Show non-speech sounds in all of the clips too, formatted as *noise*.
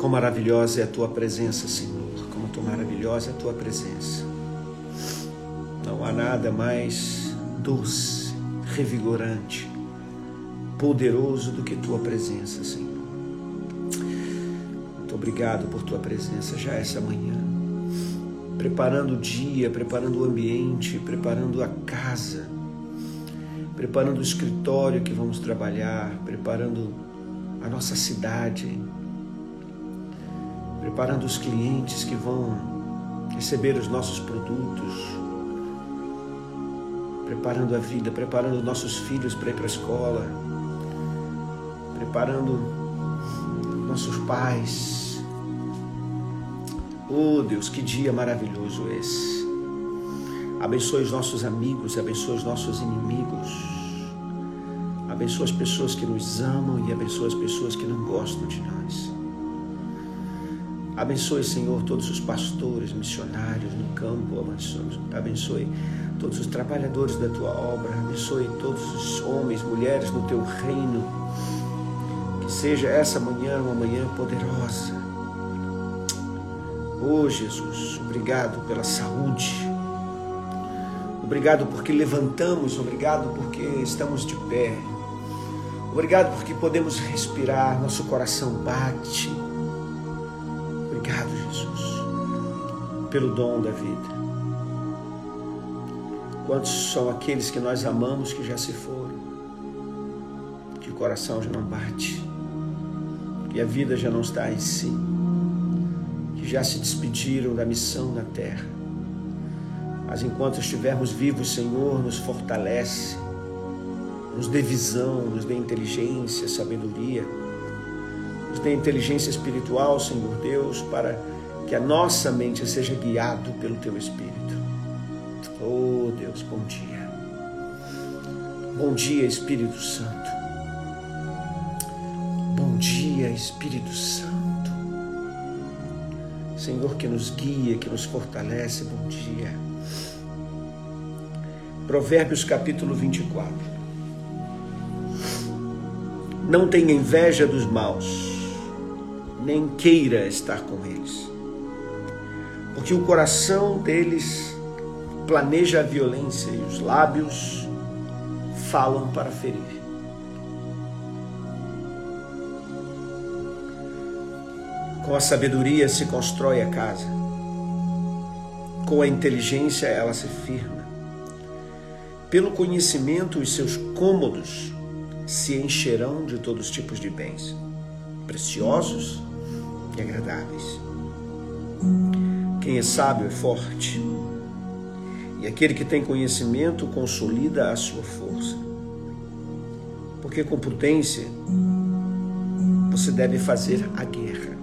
Quão maravilhosa é a tua presença, Senhor. Como tão maravilhosa é a tua presença. Não há nada mais doce, revigorante, poderoso do que tua presença, Senhor. Muito obrigado por tua presença já essa manhã. Preparando o dia, preparando o ambiente, preparando a casa, preparando o escritório que vamos trabalhar, preparando a nossa cidade preparando os clientes que vão receber os nossos produtos, preparando a vida, preparando nossos filhos para ir para a escola, preparando nossos pais. Oh Deus, que dia maravilhoso esse! Abençoe os nossos amigos, abençoe os nossos inimigos, abençoe as pessoas que nos amam e abençoe as pessoas que não gostam de nós. Abençoe, Senhor, todos os pastores, missionários no campo, abençoe todos os trabalhadores da tua obra, abençoe todos os homens, mulheres no teu reino. Que seja essa manhã uma manhã poderosa. Oh Jesus, obrigado pela saúde. Obrigado porque levantamos, obrigado porque estamos de pé. Obrigado porque podemos respirar, nosso coração bate. Obrigado, Jesus, pelo dom da vida. Quantos são aqueles que nós amamos que já se foram, que o coração já não bate, que a vida já não está em si, que já se despediram da missão na terra. Mas enquanto estivermos vivos, Senhor, nos fortalece, nos dê visão, nos dê inteligência, sabedoria nos dê inteligência espiritual, Senhor Deus, para que a nossa mente seja guiado pelo Teu Espírito. Oh Deus, bom dia. Bom dia, Espírito Santo. Bom dia, Espírito Santo. Senhor que nos guia, que nos fortalece, bom dia. Provérbios capítulo 24. Não tenha inveja dos maus nem queira estar com eles. Porque o coração deles planeja a violência e os lábios falam para ferir. Com a sabedoria se constrói a casa, com a inteligência ela se firma. Pelo conhecimento, os seus cômodos se encherão de todos os tipos de bens, preciosos e agradáveis. Quem é sábio é forte, e aquele que tem conhecimento consolida a sua força. Porque com prudência você deve fazer a guerra.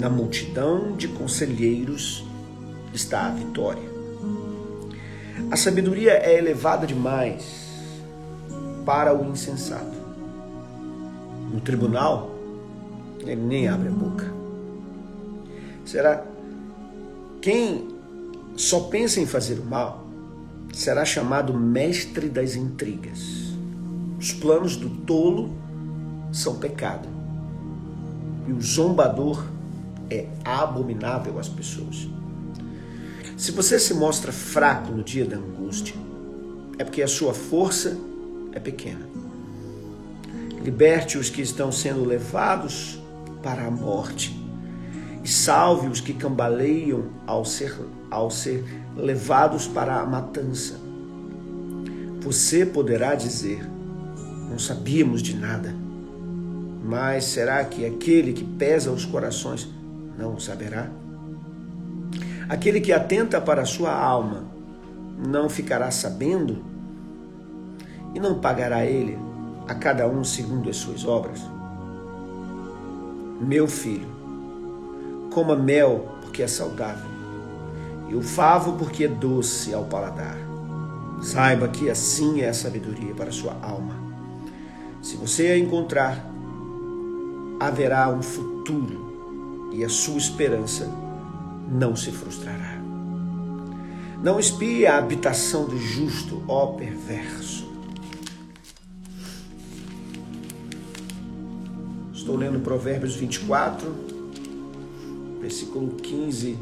Na multidão de conselheiros está a vitória. A sabedoria é elevada demais para o insensato. No tribunal, ele nem abre a boca. Será quem só pensa em fazer o mal será chamado mestre das intrigas. Os planos do tolo são pecado. E o zombador é abominável às pessoas. Se você se mostra fraco no dia da angústia, é porque a sua força é pequena. Liberte os que estão sendo levados para a morte. E salve os que cambaleiam ao ser, ao ser levados para a matança. Você poderá dizer: Não sabíamos de nada. Mas será que aquele que pesa os corações não saberá? Aquele que atenta para a sua alma não ficará sabendo? E não pagará ele a cada um segundo as suas obras? Meu filho, coma mel porque é saudável, e o favo porque é doce ao paladar. Saiba que assim é a sabedoria para a sua alma. Se você a encontrar, haverá um futuro e a sua esperança não se frustrará. Não espie a habitação do justo, ó perverso. Estou lendo Provérbios 24, versículo 15.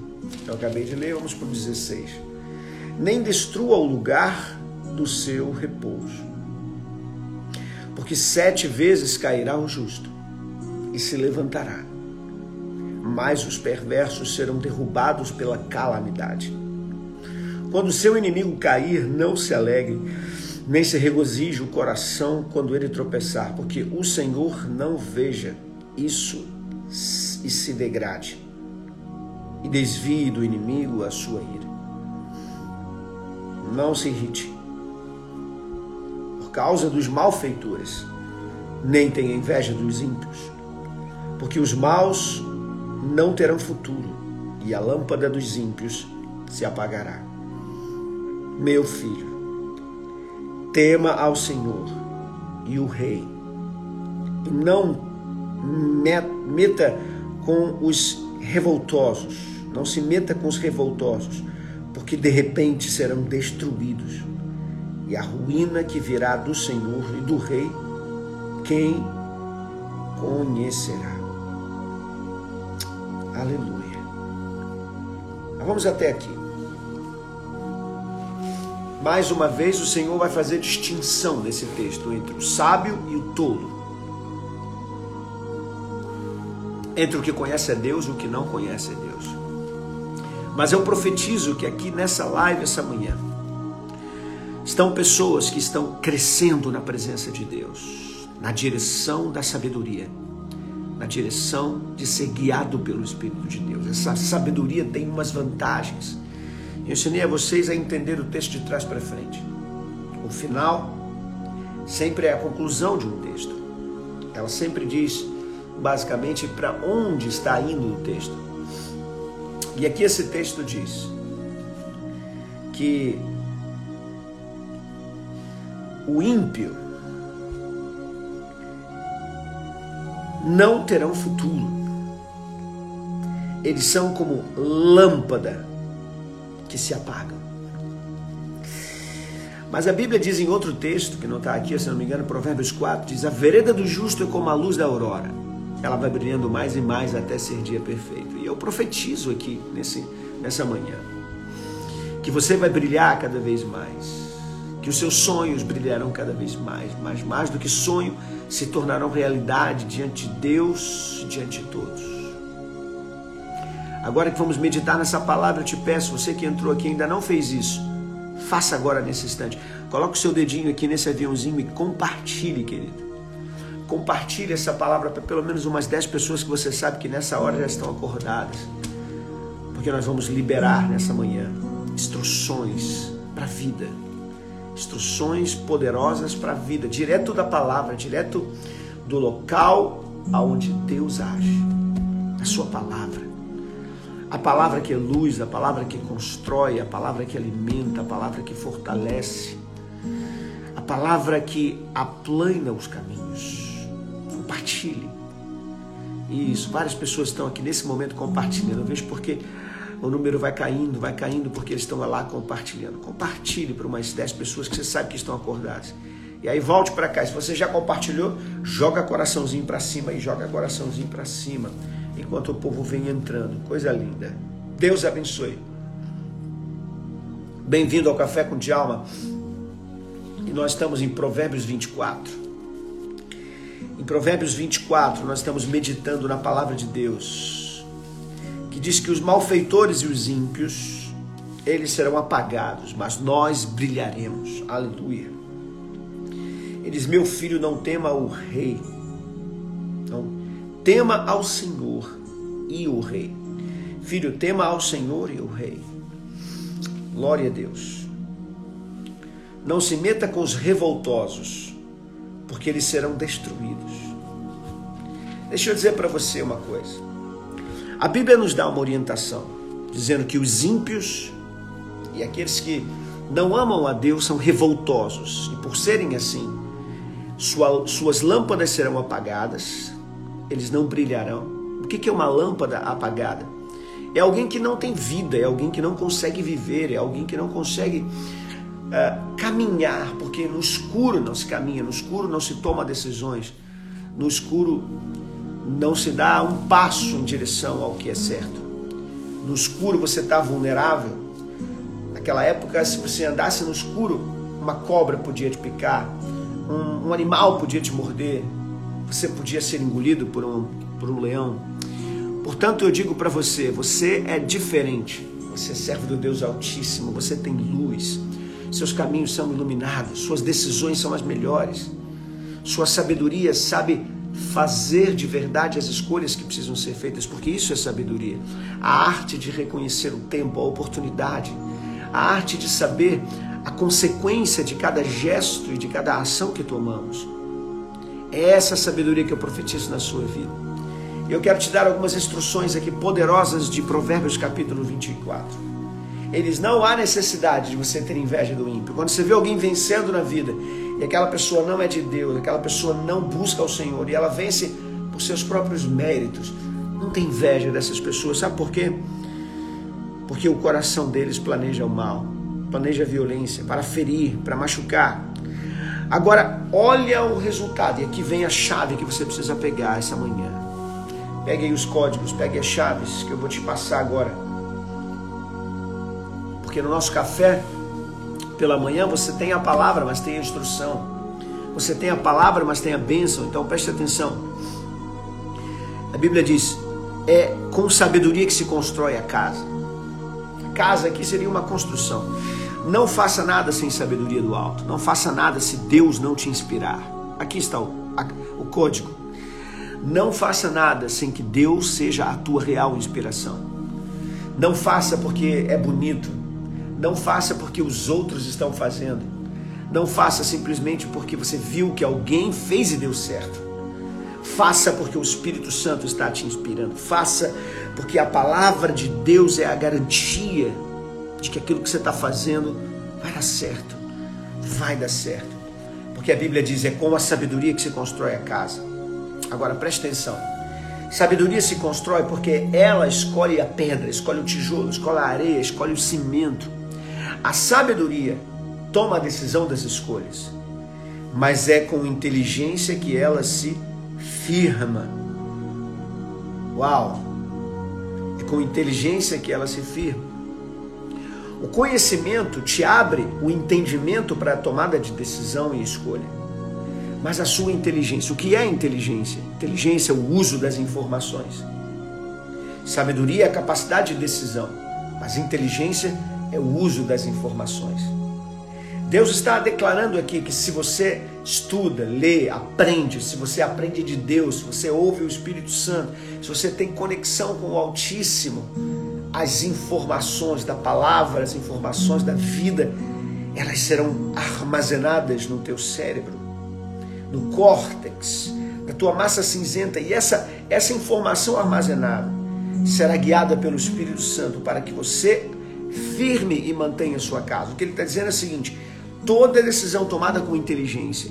Eu acabei de ler, vamos para o 16. Nem destrua o lugar do seu repouso, porque sete vezes cairá o justo e se levantará, mas os perversos serão derrubados pela calamidade. Quando seu inimigo cair, não se alegre, nem se regozije o coração quando ele tropeçar, porque o Senhor não veja isso e se degrade, e desvie do inimigo a sua ira. Não se irrite por causa dos malfeitores, nem tenha inveja dos ímpios, porque os maus não terão futuro, e a lâmpada dos ímpios se apagará meu filho, tema ao Senhor e o Rei, e não meta com os revoltosos, não se meta com os revoltosos, porque de repente serão destruídos. E a ruína que virá do Senhor e do Rei, quem conhecerá? Aleluia. Vamos até aqui. Mais uma vez, o Senhor vai fazer distinção nesse texto entre o sábio e o tolo. Entre o que conhece a Deus e o que não conhece a Deus. Mas eu profetizo que aqui nessa live, essa manhã, estão pessoas que estão crescendo na presença de Deus, na direção da sabedoria, na direção de ser guiado pelo Espírito de Deus. Essa sabedoria tem umas vantagens eu ensinei a vocês a entender o texto de trás para frente. O final sempre é a conclusão de um texto. Ela sempre diz, basicamente, para onde está indo o texto. E aqui esse texto diz que o ímpio não terão futuro. Eles são como lâmpada que se apagam. Mas a Bíblia diz em outro texto, que não está aqui, se não me engano, Provérbios 4, diz: A vereda do justo é como a luz da aurora. Ela vai brilhando mais e mais até ser dia perfeito. E eu profetizo aqui nesse, nessa manhã que você vai brilhar cada vez mais, que os seus sonhos brilharão cada vez mais, mas mais do que sonho, se tornarão realidade diante de Deus diante de todos. Agora que vamos meditar nessa palavra, eu te peço, você que entrou aqui ainda não fez isso, faça agora nesse instante. Coloque o seu dedinho aqui nesse aviãozinho e compartilhe, querido. Compartilhe essa palavra para pelo menos umas 10 pessoas que você sabe que nessa hora já estão acordadas. Porque nós vamos liberar nessa manhã instruções para a vida. Instruções poderosas para a vida, direto da palavra, direto do local aonde Deus age. A sua palavra. A palavra que é luz, a palavra que constrói, a palavra que alimenta, a palavra que fortalece, a palavra que aplana os caminhos. Compartilhe. Isso, várias pessoas estão aqui nesse momento compartilhando. Eu vejo porque o número vai caindo, vai caindo porque eles estão lá compartilhando. Compartilhe para umas 10 pessoas que você sabe que estão acordadas. E aí volte para cá. Se você já compartilhou, joga coraçãozinho para cima e joga coraçãozinho para cima enquanto o povo vem entrando. Coisa linda. Deus abençoe. Bem-vindo ao Café com Djalma. E nós estamos em Provérbios 24. Em Provérbios 24, nós estamos meditando na palavra de Deus, que diz que os malfeitores e os ímpios, eles serão apagados, mas nós brilharemos. Aleluia. Ele diz: Meu filho, não tema o rei. Tema ao Senhor e o Rei. Filho, tema ao Senhor e o Rei. Glória a Deus. Não se meta com os revoltosos, porque eles serão destruídos. Deixa eu dizer para você uma coisa. A Bíblia nos dá uma orientação, dizendo que os ímpios e aqueles que não amam a Deus são revoltosos, e por serem assim, sua, suas lâmpadas serão apagadas, eles não brilharão. O que é uma lâmpada apagada? É alguém que não tem vida, é alguém que não consegue viver, é alguém que não consegue uh, caminhar, porque no escuro não se caminha, no escuro não se toma decisões, no escuro não se dá um passo em direção ao que é certo. No escuro você está vulnerável. Naquela época, se você andasse no escuro, uma cobra podia te picar, um, um animal podia te morder, você podia ser engolido por um, por um leão. Portanto, eu digo para você: você é diferente. Você é servo do Deus Altíssimo, você tem luz, seus caminhos são iluminados, suas decisões são as melhores, sua sabedoria sabe fazer de verdade as escolhas que precisam ser feitas, porque isso é sabedoria. A arte de reconhecer o tempo, a oportunidade, a arte de saber a consequência de cada gesto e de cada ação que tomamos. É essa sabedoria que eu profetizo na sua vida. Eu quero te dar algumas instruções aqui poderosas de Provérbios capítulo 24. Eles não há necessidade de você ter inveja do ímpio. Quando você vê alguém vencendo na vida e aquela pessoa não é de Deus, aquela pessoa não busca o Senhor e ela vence por seus próprios méritos, não tem inveja dessas pessoas. Sabe por quê? Porque o coração deles planeja o mal, planeja a violência para ferir, para machucar. Agora, olha o resultado, e aqui vem a chave que você precisa pegar essa manhã. Pegue aí os códigos, pegue as chaves que eu vou te passar agora. Porque no nosso café, pela manhã, você tem a palavra, mas tem a instrução. Você tem a palavra, mas tem a bênção. Então preste atenção. A Bíblia diz: é com sabedoria que se constrói a casa. A casa aqui seria uma construção. Não faça nada sem sabedoria do alto. Não faça nada se Deus não te inspirar. Aqui está o, a, o código. Não faça nada sem que Deus seja a tua real inspiração. Não faça porque é bonito. Não faça porque os outros estão fazendo. Não faça simplesmente porque você viu que alguém fez e deu certo. Faça porque o Espírito Santo está te inspirando. Faça porque a palavra de Deus é a garantia de que aquilo que você está fazendo vai dar certo. Vai dar certo. Porque a Bíblia diz: é com a sabedoria que se constrói a casa. Agora preste atenção. Sabedoria se constrói porque ela escolhe a pedra, escolhe o tijolo, escolhe a areia, escolhe o cimento. A sabedoria toma a decisão das escolhas, mas é com inteligência que ela se firma. Uau! É com inteligência que ela se firma. O conhecimento te abre o entendimento para a tomada de decisão e escolha. Mas a sua inteligência, o que é inteligência? Inteligência é o uso das informações. Sabedoria é a capacidade de decisão, mas inteligência é o uso das informações. Deus está declarando aqui que se você estuda, lê, aprende, se você aprende de Deus, se você ouve o Espírito Santo, se você tem conexão com o Altíssimo, as informações da palavra, as informações da vida, elas serão armazenadas no teu cérebro, no córtex, na tua massa cinzenta, e essa, essa informação armazenada será guiada pelo Espírito Santo para que você firme e mantenha sua casa. O que ele está dizendo é o seguinte: toda decisão tomada com inteligência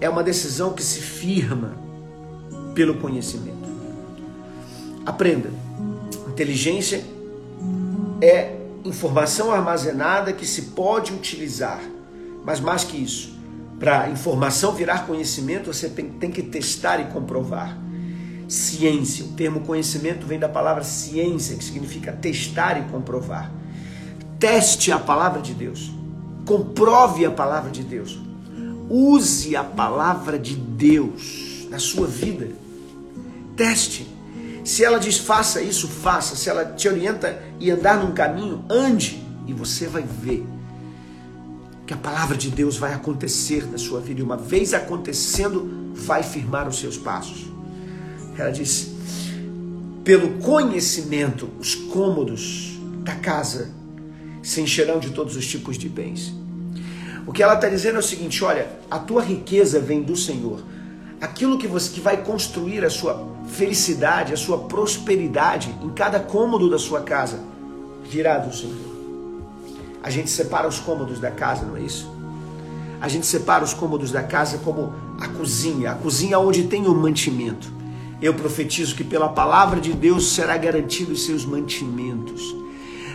é uma decisão que se firma pelo conhecimento. Aprenda. Inteligência é informação armazenada que se pode utilizar. Mas mais que isso, para informação virar conhecimento, você tem que testar e comprovar. Ciência, o termo conhecimento vem da palavra ciência, que significa testar e comprovar. Teste a palavra de Deus. Comprove a palavra de Deus. Use a palavra de Deus na sua vida. Teste. Se ela diz faça isso, faça. Se ela te orienta e andar num caminho, ande e você vai ver que a palavra de Deus vai acontecer na sua vida e uma vez acontecendo, vai firmar os seus passos. Ela diz: pelo conhecimento, os cômodos da casa se encherão de todos os tipos de bens. O que ela está dizendo é o seguinte: olha, a tua riqueza vem do Senhor. Aquilo que você que vai construir a sua felicidade, a sua prosperidade em cada cômodo da sua casa, virá do Senhor. A gente separa os cômodos da casa, não é isso? A gente separa os cômodos da casa como a cozinha, a cozinha onde tem o mantimento. Eu profetizo que pela palavra de Deus será garantido os seus mantimentos.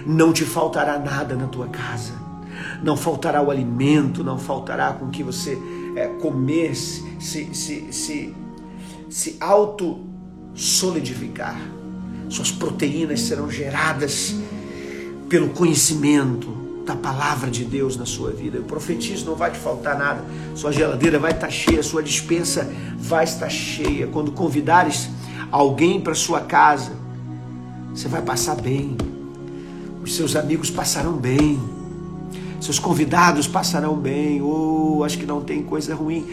Não te faltará nada na tua casa. Não faltará o alimento, não faltará com que você é, comer, se, se, se, se auto-solidificar. Suas proteínas serão geradas pelo conhecimento da palavra de Deus na sua vida. Eu profetizo, não vai te faltar nada. Sua geladeira vai estar cheia, sua dispensa vai estar cheia. Quando convidares alguém para sua casa, você vai passar bem. Os seus amigos passarão bem. Seus convidados passarão bem. Oh, acho que não tem coisa ruim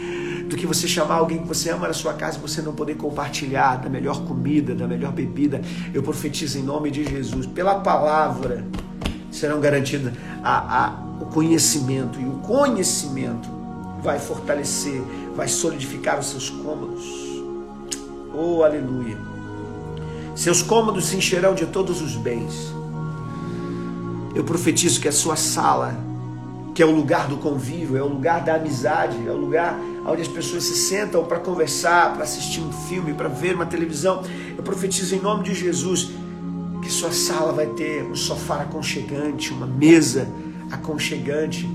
do que você chamar alguém que você ama na sua casa e você não poder compartilhar da melhor comida, da melhor bebida. Eu profetizo em nome de Jesus, pela palavra serão garantidas a, a, o conhecimento, e o conhecimento vai fortalecer, vai solidificar os seus cômodos. Oh, aleluia! Seus cômodos se encherão de todos os bens. Eu profetizo que a sua sala, que é o lugar do convívio, é o lugar da amizade, é o lugar onde as pessoas se sentam para conversar, para assistir um filme, para ver uma televisão. Eu profetizo em nome de Jesus que sua sala vai ter um sofá aconchegante, uma mesa aconchegante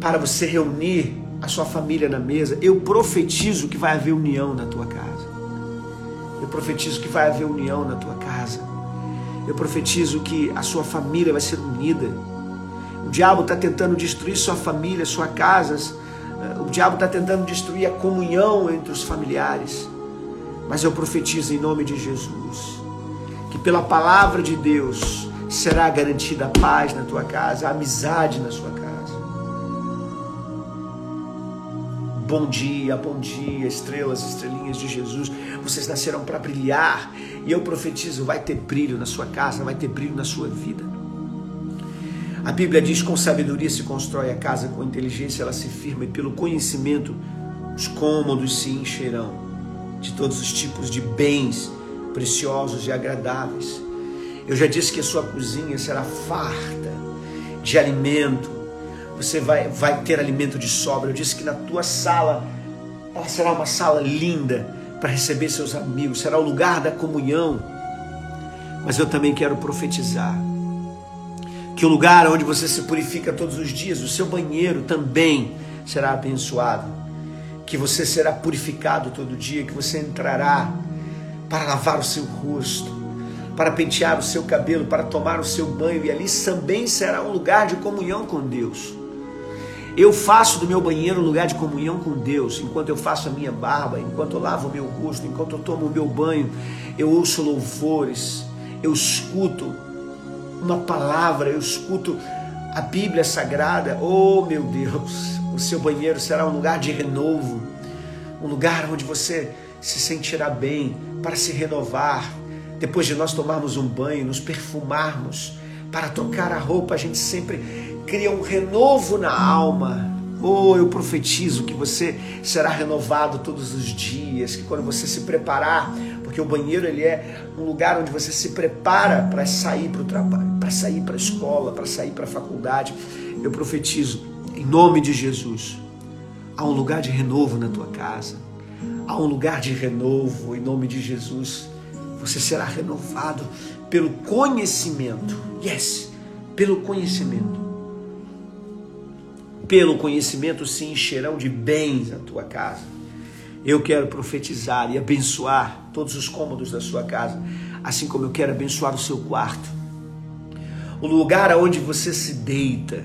para você reunir a sua família na mesa. Eu profetizo que vai haver união na tua casa. Eu profetizo que vai haver união na tua casa. Eu profetizo que a sua família vai ser unida. Diabo está tentando destruir sua família, sua casa. O diabo está tentando destruir a comunhão entre os familiares. Mas eu profetizo em nome de Jesus que pela palavra de Deus será garantida a paz na tua casa, a amizade na sua casa. Bom dia, bom dia, estrelas, estrelinhas de Jesus. Vocês nasceram para brilhar e eu profetizo: vai ter brilho na sua casa, vai ter brilho na sua vida. A Bíblia diz: com sabedoria se constrói a casa, com inteligência ela se firma, e pelo conhecimento os cômodos se encherão de todos os tipos de bens preciosos e agradáveis. Eu já disse que a sua cozinha será farta de alimento. Você vai, vai ter alimento de sobra. Eu disse que na tua sala, ela será uma sala linda para receber seus amigos, será o lugar da comunhão. Mas eu também quero profetizar que o lugar onde você se purifica todos os dias, o seu banheiro também será abençoado. Que você será purificado todo dia, que você entrará para lavar o seu rosto, para pentear o seu cabelo, para tomar o seu banho, e ali também será um lugar de comunhão com Deus. Eu faço do meu banheiro um lugar de comunhão com Deus, enquanto eu faço a minha barba, enquanto eu lavo o meu rosto, enquanto eu tomo o meu banho, eu ouço louvores, eu escuto uma palavra, eu escuto a Bíblia Sagrada. Oh, meu Deus, o seu banheiro será um lugar de renovo, um lugar onde você se sentirá bem, para se renovar. Depois de nós tomarmos um banho, nos perfumarmos, para tocar a roupa, a gente sempre cria um renovo na alma. Oh, eu profetizo que você será renovado todos os dias, que quando você se preparar, porque o banheiro ele é um lugar onde você se prepara para sair para o trabalho, para sair para a escola, para sair para a faculdade. Eu profetizo em nome de Jesus, há um lugar de renovo na tua casa Há um lugar de renovo em nome de Jesus. Você será renovado pelo conhecimento. Yes, pelo conhecimento. Pelo conhecimento se encherão de bens a tua casa. Eu quero profetizar e abençoar todos os cômodos da sua casa, assim como eu quero abençoar o seu quarto. O lugar onde você se deita.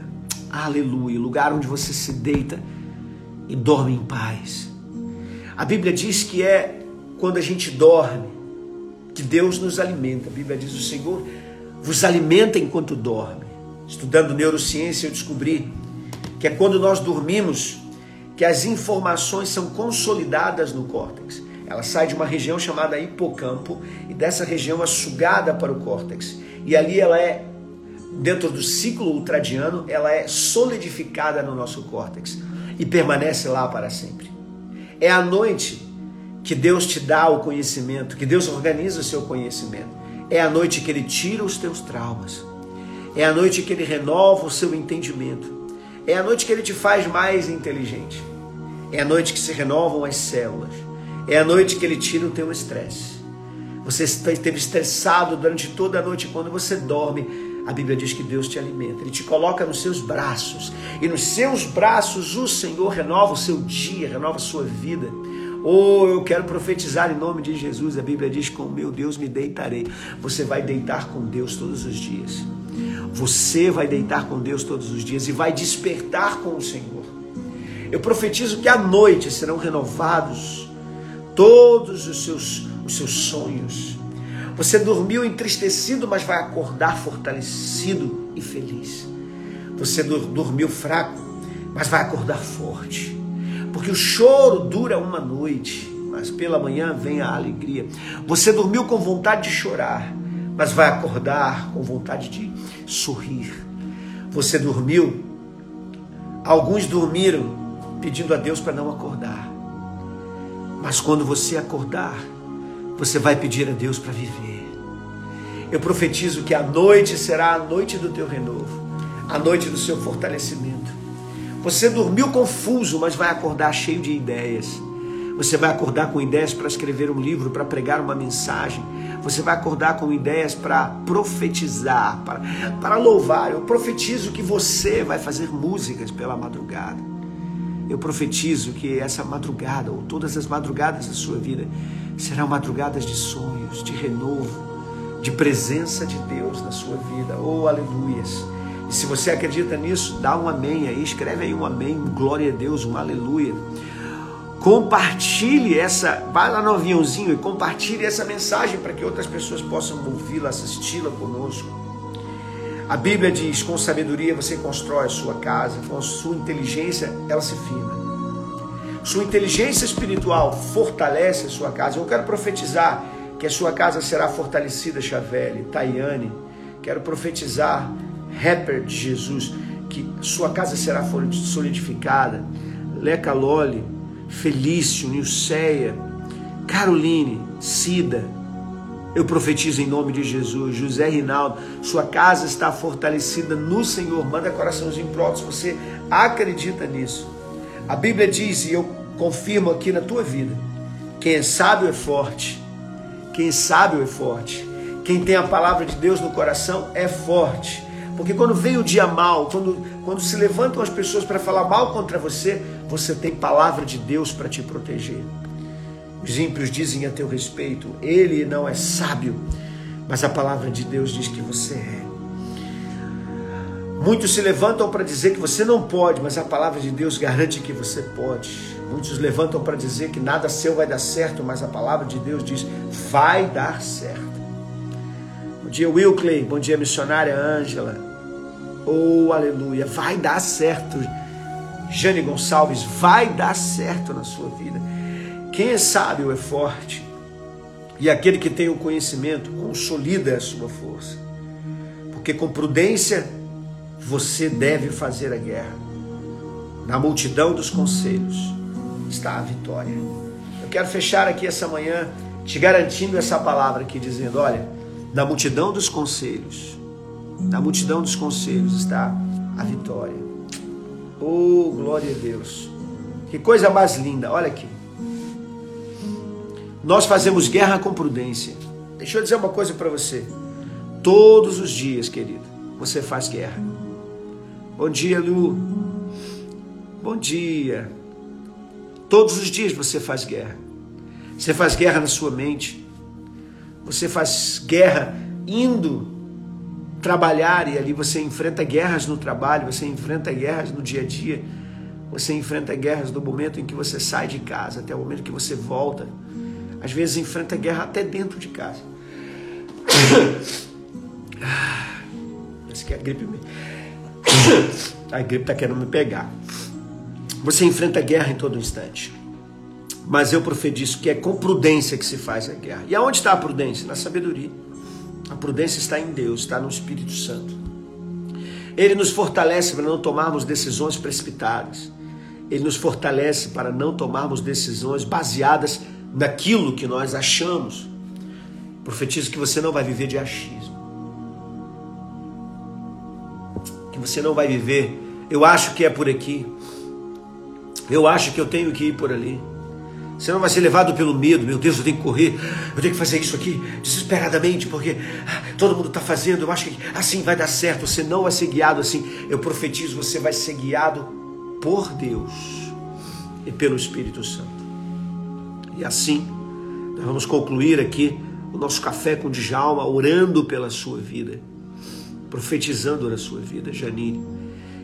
Aleluia, o lugar onde você se deita e dorme em paz a Bíblia diz que é quando a gente dorme que Deus nos alimenta. A Bíblia diz: o Senhor vos alimenta enquanto dorme. Estudando neurociência, eu descobri que é quando nós dormimos que as informações são consolidadas no córtex. Ela sai de uma região chamada hipocampo e dessa região é sugada para o córtex. E ali ela é, dentro do ciclo ultradiano, ela é solidificada no nosso córtex e permanece lá para sempre. É à noite que Deus te dá o conhecimento, que Deus organiza o seu conhecimento. É a noite que Ele tira os teus traumas. É a noite que Ele renova o seu entendimento. É a noite que Ele te faz mais inteligente. É a noite que se renovam as células. É a noite que Ele tira o teu estresse. Você esteve estressado durante toda a noite. Quando você dorme, a Bíblia diz que Deus te alimenta. Ele te coloca nos seus braços. E nos seus braços o Senhor renova o seu dia, renova a sua vida. Oh, eu quero profetizar em nome de Jesus. A Bíblia diz: Com meu Deus me deitarei. Você vai deitar com Deus todos os dias. Você vai deitar com Deus todos os dias e vai despertar com o Senhor. Eu profetizo que à noite serão renovados todos os seus, os seus sonhos. Você dormiu entristecido, mas vai acordar fortalecido e feliz. Você dormiu fraco, mas vai acordar forte. Porque o choro dura uma noite, mas pela manhã vem a alegria. Você dormiu com vontade de chorar, mas vai acordar com vontade de sorrir. Você dormiu, alguns dormiram pedindo a Deus para não acordar. Mas quando você acordar, você vai pedir a Deus para viver. Eu profetizo que a noite será a noite do teu renovo, a noite do seu fortalecimento. Você dormiu confuso, mas vai acordar cheio de ideias. Você vai acordar com ideias para escrever um livro, para pregar uma mensagem. Você vai acordar com ideias para profetizar, para, para louvar. Eu profetizo que você vai fazer músicas pela madrugada. Eu profetizo que essa madrugada, ou todas as madrugadas da sua vida, serão madrugadas de sonhos, de renovo, de presença de Deus na sua vida. Oh, aleluias. E se você acredita nisso, dá um amém aí, escreve aí um amém, um glória a Deus, um aleluia. Compartilhe essa, vai lá no aviãozinho e compartilhe essa mensagem para que outras pessoas possam ouvi-la, assisti-la conosco. A Bíblia diz: com sabedoria você constrói a sua casa, com sua inteligência ela se firma. Sua inteligência espiritual fortalece a sua casa. Eu quero profetizar que a sua casa será fortalecida, Chavelle, Tayane. Quero profetizar rapper de Jesus, que sua casa será solidificada. Leca Loli, Felício, Nilceia, Caroline, Cida, eu profetizo em nome de Jesus. José Rinaldo, sua casa está fortalecida no Senhor. Manda coraçãozinho se você acredita nisso. A Bíblia diz, e eu confirmo aqui na tua vida: quem é sábio é forte. Quem é sábio é forte. Quem tem a palavra de Deus no coração é forte. Porque quando vem o dia mal, quando, quando se levantam as pessoas para falar mal contra você, você tem palavra de Deus para te proteger. Os ímpios dizem a teu respeito, ele não é sábio, mas a palavra de Deus diz que você é. Muitos se levantam para dizer que você não pode, mas a palavra de Deus garante que você pode. Muitos levantam para dizer que nada seu vai dar certo, mas a palavra de Deus diz: vai dar certo. Bom dia, Wilkley. Bom dia, missionária Ângela. Oh, aleluia. Vai dar certo. Jane Gonçalves, vai dar certo na sua vida. Quem é sábio é forte. E aquele que tem o conhecimento consolida a sua força. Porque com prudência você deve fazer a guerra. Na multidão dos conselhos está a vitória. Eu quero fechar aqui essa manhã te garantindo essa palavra aqui, dizendo: olha, na multidão dos conselhos na multidão dos conselhos está a vitória. Oh, glória a Deus. Que coisa mais linda. Olha aqui. Nós fazemos guerra com prudência. Deixa eu dizer uma coisa para você. Todos os dias, querido, você faz guerra. Bom dia, Lu. Bom dia. Todos os dias você faz guerra. Você faz guerra na sua mente. Você faz guerra indo trabalhar e ali você enfrenta guerras no trabalho, você enfrenta guerras no dia a dia, você enfrenta guerras do momento em que você sai de casa até o momento que você volta. Às vezes enfrenta guerra até dentro de casa. *coughs* Parece que a gripe. *coughs* A gripe está querendo me pegar. Você enfrenta guerra em todo instante. Mas eu profetizo que é com prudência que se faz a guerra. E aonde está a prudência? Na sabedoria. A prudência está em Deus, está no Espírito Santo. Ele nos fortalece para não tomarmos decisões precipitadas. Ele nos fortalece para não tomarmos decisões baseadas naquilo que nós achamos. Profetizo que você não vai viver de achismo. Que você não vai viver, eu acho que é por aqui. Eu acho que eu tenho que ir por ali. Você não vai ser levado pelo medo, meu Deus, eu tenho que correr, eu tenho que fazer isso aqui desesperadamente, porque ah, todo mundo está fazendo, eu acho que assim vai dar certo. Você não vai ser guiado assim. Eu profetizo, você vai ser guiado por Deus e pelo Espírito Santo. E assim, nós vamos concluir aqui o nosso café com Djalma, orando pela sua vida, profetizando na sua vida, Janine.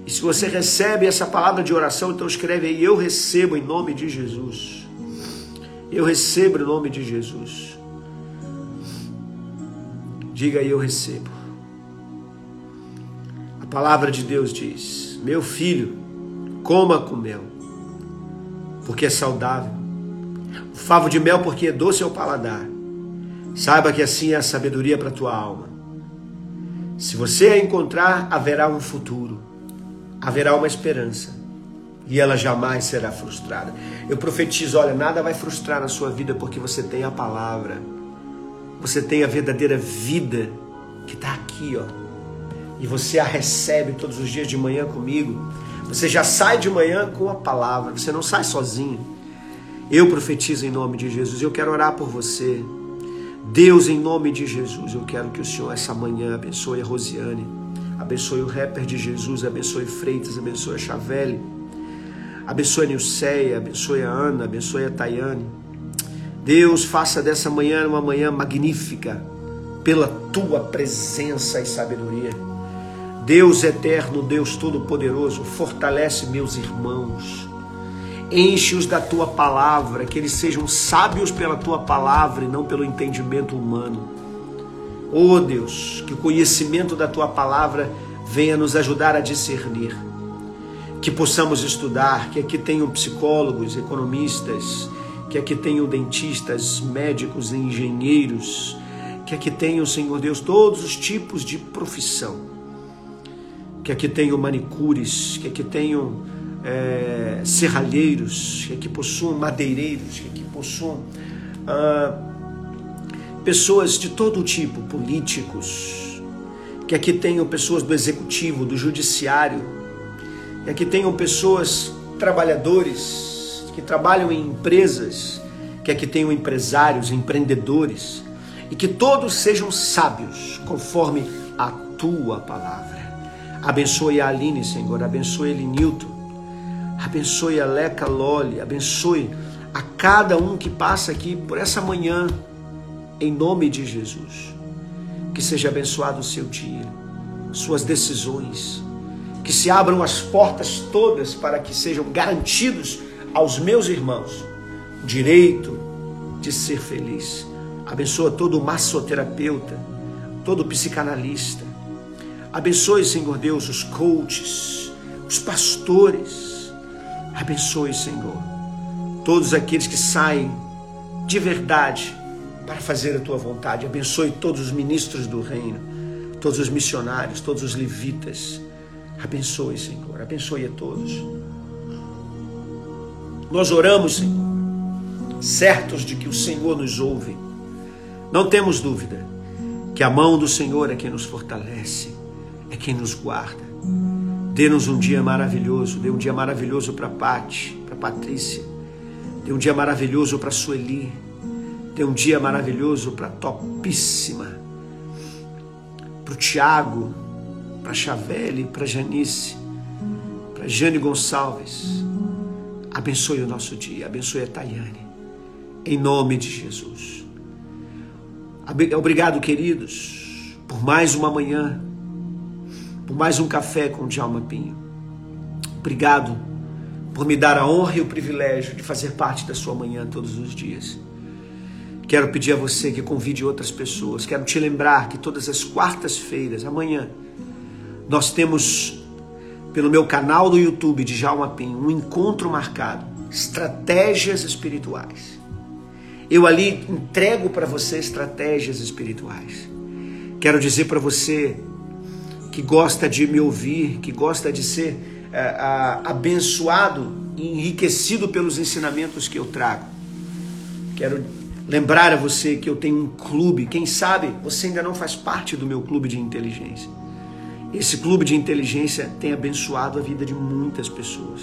E se você recebe essa palavra de oração, então escreve aí: Eu recebo em nome de Jesus. Eu recebo em nome de Jesus. Diga aí, eu recebo. A palavra de Deus diz: Meu filho, coma com mel, porque é saudável. O favo de mel, porque é doce ao paladar. Saiba que assim é a sabedoria para a tua alma. Se você a encontrar, haverá um futuro, haverá uma esperança e ela jamais será frustrada. Eu profetizo: olha, nada vai frustrar na sua vida porque você tem a palavra, você tem a verdadeira vida que está aqui, ó, e você a recebe todos os dias de manhã comigo. Você já sai de manhã com a palavra, você não sai sozinho. Eu profetizo em nome de Jesus, eu quero orar por você. Deus, em nome de Jesus, eu quero que o Senhor essa manhã abençoe a Rosiane, abençoe o rapper de Jesus, abençoe Freitas, abençoe a Chavelli Abençoe a Nilceia, abençoe a Ana, abençoe a Tayane. Deus, faça dessa manhã uma manhã magnífica pela tua presença e sabedoria. Deus eterno, Deus todo-poderoso, fortalece meus irmãos. Enche-os da tua palavra, que eles sejam sábios pela tua palavra e não pelo entendimento humano. Oh Deus, que o conhecimento da tua palavra venha nos ajudar a discernir que possamos estudar, que aqui tenham psicólogos, economistas, que aqui tenham dentistas, médicos, engenheiros, que aqui tenham, Senhor Deus, todos os tipos de profissão, que aqui tenham manicures, que aqui tenham é, serralheiros, que aqui possuam madeireiros, que aqui possuam ah, pessoas de todo tipo, políticos, que aqui tenham pessoas do executivo, do judiciário, que tenham pessoas, trabalhadores, que trabalham em empresas, que que tenham empresários, empreendedores, e que todos sejam sábios, conforme a tua palavra. Abençoe a Aline, Senhor, abençoe ele Newton, abençoe a Leca Loli, abençoe a cada um que passa aqui por essa manhã, em nome de Jesus. Que seja abençoado o seu dia, suas decisões, que se abram as portas todas para que sejam garantidos aos meus irmãos o direito de ser feliz. Abençoa todo massoterapeuta, todo psicanalista. Abençoe, Senhor Deus, os coaches, os pastores. Abençoe, Senhor, todos aqueles que saem de verdade para fazer a tua vontade. Abençoe todos os ministros do reino, todos os missionários, todos os levitas Abençoe, Senhor, abençoe a todos. Nós oramos, Senhor, certos de que o Senhor nos ouve. Não temos dúvida que a mão do Senhor é quem nos fortalece, é quem nos guarda. Dê-nos um dia maravilhoso, dê um dia maravilhoso para Pati, para Patrícia, dê um dia maravilhoso para Sueli, dê um dia maravilhoso para Topíssima, para o Tiago, para Chavelle, para Janice, para Jane Gonçalves. Abençoe o nosso dia, abençoe a Tayane, em nome de Jesus. Obrigado, queridos, por mais uma manhã, por mais um café com o Djalma Pinho. Obrigado por me dar a honra e o privilégio de fazer parte da sua manhã todos os dias. Quero pedir a você que convide outras pessoas. Quero te lembrar que todas as quartas-feiras, amanhã, nós temos pelo meu canal do YouTube de Jalma Pinho um encontro marcado, estratégias espirituais. Eu ali entrego para você estratégias espirituais. Quero dizer para você que gosta de me ouvir, que gosta de ser é, a, abençoado e enriquecido pelos ensinamentos que eu trago. Quero lembrar a você que eu tenho um clube. Quem sabe você ainda não faz parte do meu clube de inteligência. Esse clube de inteligência tem abençoado a vida de muitas pessoas.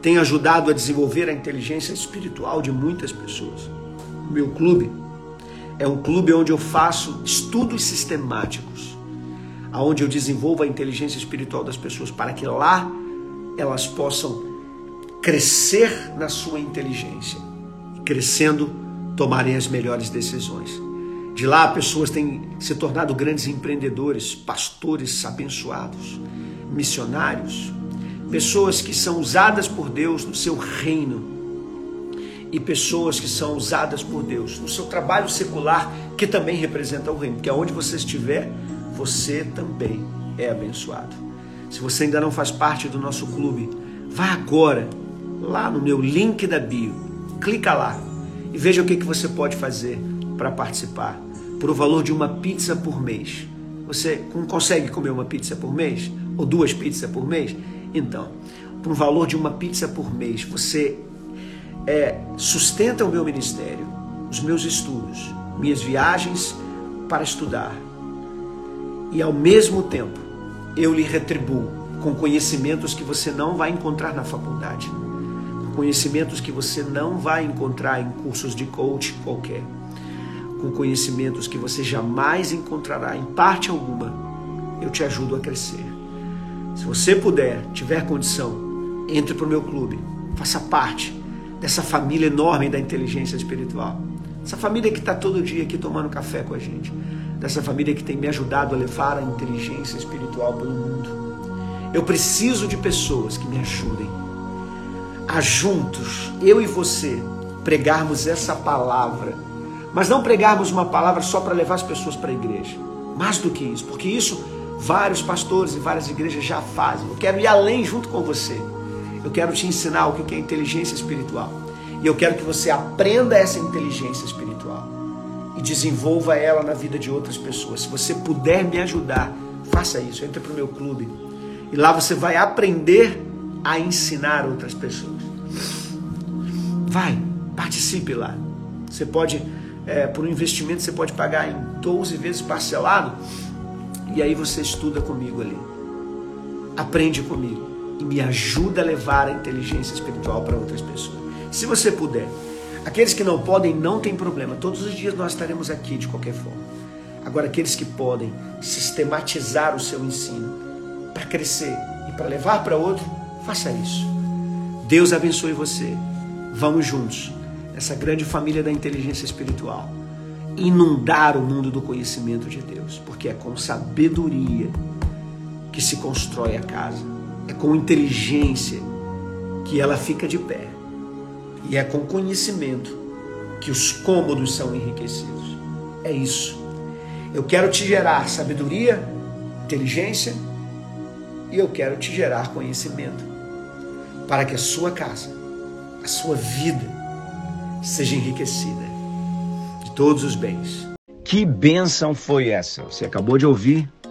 Tem ajudado a desenvolver a inteligência espiritual de muitas pessoas. O meu clube é um clube onde eu faço estudos sistemáticos, aonde eu desenvolvo a inteligência espiritual das pessoas para que lá elas possam crescer na sua inteligência, crescendo tomarem as melhores decisões. De lá, pessoas têm se tornado grandes empreendedores, pastores abençoados, missionários, pessoas que são usadas por Deus no seu reino e pessoas que são usadas por Deus no seu trabalho secular, que também representa o reino, porque aonde você estiver, você também é abençoado. Se você ainda não faz parte do nosso clube, vá agora lá no meu link da bio, clica lá e veja o que, que você pode fazer para participar. Por o valor de uma pizza por mês. Você consegue comer uma pizza por mês? Ou duas pizzas por mês? Então, por um valor de uma pizza por mês, você é, sustenta o meu ministério, os meus estudos, minhas viagens para estudar. E ao mesmo tempo, eu lhe retribuo com conhecimentos que você não vai encontrar na faculdade, conhecimentos que você não vai encontrar em cursos de coach qualquer, com conhecimentos que você jamais encontrará em parte alguma. Eu te ajudo a crescer. Se você puder, tiver condição, entre para o meu clube, faça parte dessa família enorme da inteligência espiritual. Essa família que está todo dia aqui tomando café com a gente. Dessa família que tem me ajudado a levar a inteligência espiritual pelo mundo. Eu preciso de pessoas que me ajudem a juntos, eu e você, pregarmos essa palavra. Mas não pregarmos uma palavra só para levar as pessoas para a igreja. Mais do que isso, porque isso vários pastores e várias igrejas já fazem. Eu quero ir além junto com você. Eu quero te ensinar o que é inteligência espiritual. E eu quero que você aprenda essa inteligência espiritual e desenvolva ela na vida de outras pessoas. Se você puder me ajudar, faça isso. Entre para o meu clube. E lá você vai aprender a ensinar outras pessoas. Vai, participe lá. Você pode, é, por um investimento, você pode pagar em 12 vezes parcelado. E aí você estuda comigo ali. Aprende comigo e me ajuda a levar a inteligência espiritual para outras pessoas. Se você puder. Aqueles que não podem, não tem problema. Todos os dias nós estaremos aqui de qualquer forma. Agora, aqueles que podem sistematizar o seu ensino para crescer e para levar para outro, faça isso. Deus abençoe você. Vamos juntos, essa grande família da inteligência espiritual, inundar o mundo do conhecimento de Deus, porque é com sabedoria que se constrói a casa é com inteligência que ela fica de pé. E é com conhecimento que os cômodos são enriquecidos. É isso. Eu quero te gerar sabedoria, inteligência e eu quero te gerar conhecimento para que a sua casa, a sua vida seja enriquecida de todos os bens. Que bênção foi essa? Você acabou de ouvir